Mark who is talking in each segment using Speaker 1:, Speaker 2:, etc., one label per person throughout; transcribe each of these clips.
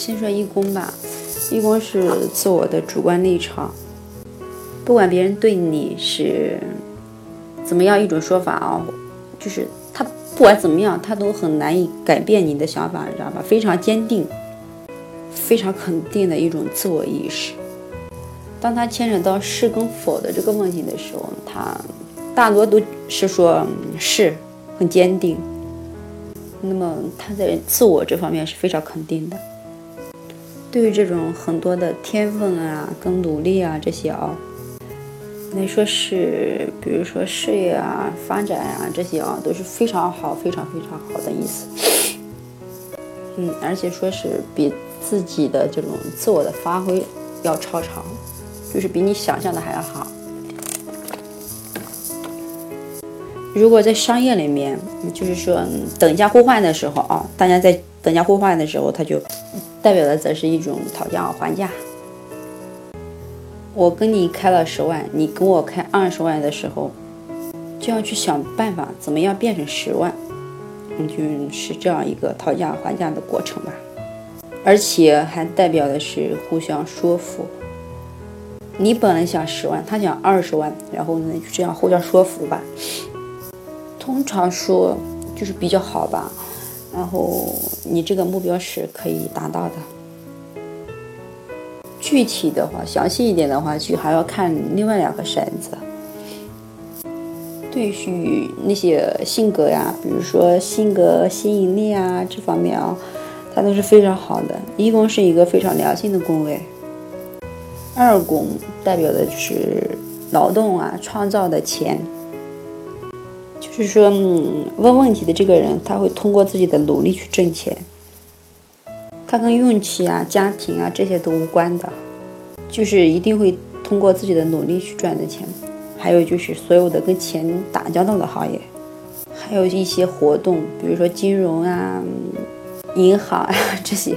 Speaker 1: 先说一宫吧，一宫是自我的主观立场，不管别人对你是怎么样一种说法啊，就是他不管怎么样，他都很难以改变你的想法，你知道吧？非常坚定，非常肯定的一种自我意识。当他牵扯到是跟否的这个问题的时候，他大多都是说是很坚定。那么他在自我这方面是非常肯定的。对于这种很多的天分啊、跟努力啊这些啊，来说是，比如说事业啊、发展啊这些啊，都是非常好、非常非常好的意思。嗯，而且说是比自己的这种自我的发挥要超常。就是比你想象的还要好。如果在商业里面，就是说等价互换的时候啊，大家在等价互换的时候，他就代表的则是一种讨价还价。我跟你开了十万，你跟我开二十万的时候，就要去想办法怎么样变成十万，嗯，就是这样一个讨价还价的过程吧。而且还代表的是互相说服。你本来想十万，他想二十万，然后呢就这样互相说服吧。通常说就是比较好吧，然后你这个目标是可以达到的。具体的话，详细一点的话，就还要看另外两个骰子。对于那些性格呀，比如说性格吸引力啊这方面啊，它都是非常好的。一宫是一个非常良性的宫位。二宫代表的就是劳动啊，创造的钱。就是说，嗯，问问题的这个人，他会通过自己的努力去挣钱。他跟运气啊、家庭啊这些都无关的，就是一定会通过自己的努力去赚的钱。还有就是所有的跟钱打交道的行业，还有一些活动，比如说金融啊、银行啊 这些。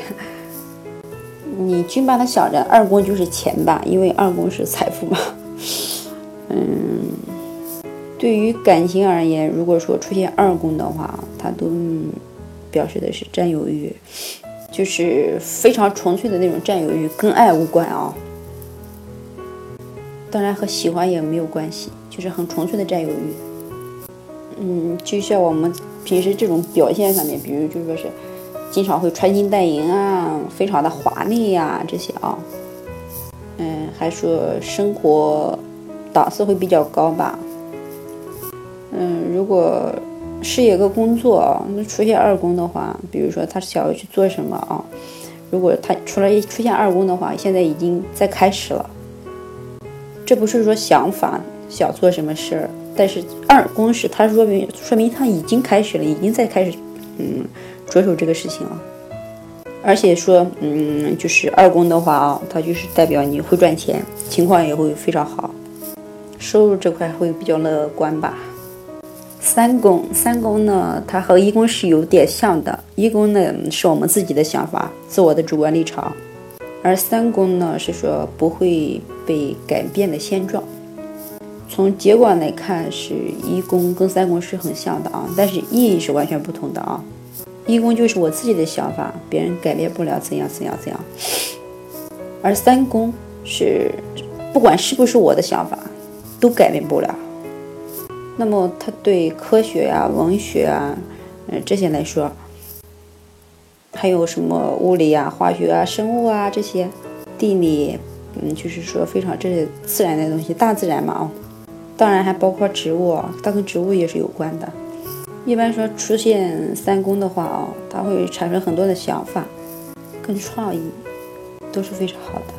Speaker 1: 你均把它想着二宫就是钱吧，因为二宫是财富嘛。嗯，对于感情而言，如果说出现二宫的话，它都表示的是占有欲，就是非常纯粹的那种占有欲，跟爱无关啊。当然和喜欢也没有关系，就是很纯粹的占有欲。嗯，就像我们平时这种表现上面，比如就说是。经常会穿金戴银啊，非常的华丽呀，这些啊，嗯，还说生活档次会比较高吧，嗯，如果事业和工作那出现二宫的话，比如说他想要去做什么啊，如果他出来出现二宫的话，现在已经在开始了，这不是说想法想做什么事儿，但是二宫是他说明说明他已经开始了，已经在开始，嗯。着手这个事情了，而且说，嗯，就是二宫的话啊，它就是代表你会赚钱，情况也会非常好，收入这块会比较乐观吧。三宫，三宫呢，它和一宫是有点像的，一宫呢是我们自己的想法，自我的主观立场，而三宫呢是说不会被改变的现状。从结果来看，是一宫跟三宫是很像的啊，但是意义是完全不同的啊。一宫就是我自己的想法，别人改变不了，怎样怎样怎样。而三宫是不管是不是我的想法，都改变不了。那么他对科学呀、文学啊，嗯这些来说，还有什么物理啊、化学啊、生物啊这些，地理，嗯，就是说非常这些自然的东西，大自然嘛啊，当然还包括植物，它跟植物也是有关的。一般说出现三宫的话啊，它会产生很多的想法，跟创意都是非常好的。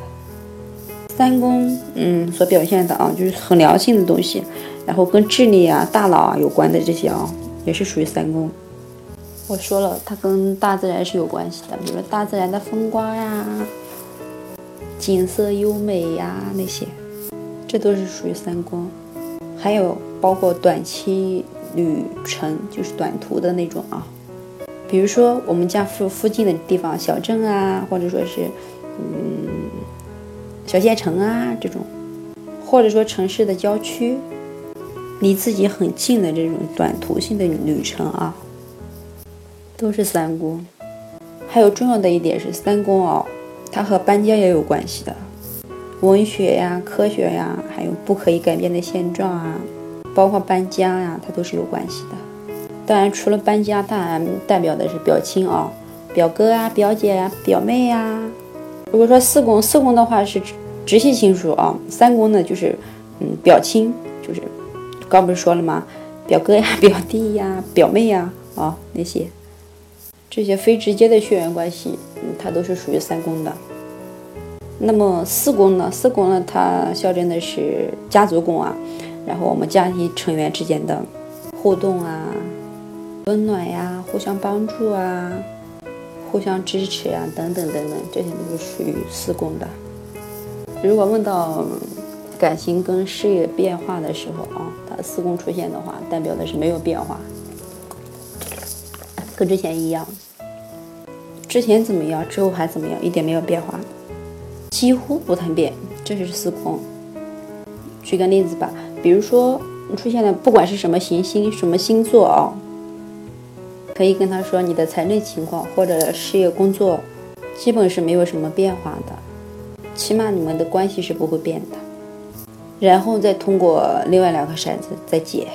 Speaker 1: 三宫，嗯，所表现的啊，就是很良性的东西，然后跟智力啊、大脑啊有关的这些啊，也是属于三宫。我说了，它跟大自然是有关系的，比如说大自然的风光呀、景色优美呀那些，这都是属于三宫。还有包括短期。旅程就是短途的那种啊，比如说我们家附附近的地方，小镇啊，或者说是嗯小县城啊这种，或者说城市的郊区，离自己很近的这种短途性的旅程啊，都是三宫。还有重要的一点是三宫哦，它和搬家也有关系的，文学呀、科学呀，还有不可以改变的现状啊，包括搬家呀，它都是有关系的。当然，除了搬家，当然代表的是表亲啊，表哥啊、表姐啊、表妹呀。如果说四宫，四宫的话是直系亲属啊，三宫呢就是嗯表亲，就是刚不是说了吗？表哥呀、表弟呀、表妹呀啊那些，这些非直接的血缘关系，它都是属于三宫的。那么四宫呢？四宫呢，它象征的是家族宫啊，然后我们家庭成员之间的互动啊。温暖呀，互相帮助啊，互相支持啊，等等等等，这些都是属于四宫的。如果问到感情跟事业变化的时候啊，它四宫出现的话，代表的是没有变化，跟之前一样。之前怎么样，之后还怎么样，一点没有变化，几乎不太变，这就是四宫。举个例子吧，比如说出现了不管是什么行星、什么星座啊。可以跟他说你的财政情况或者事业工作，基本是没有什么变化的，起码你们的关系是不会变的。然后再通过另外两个骰子再解。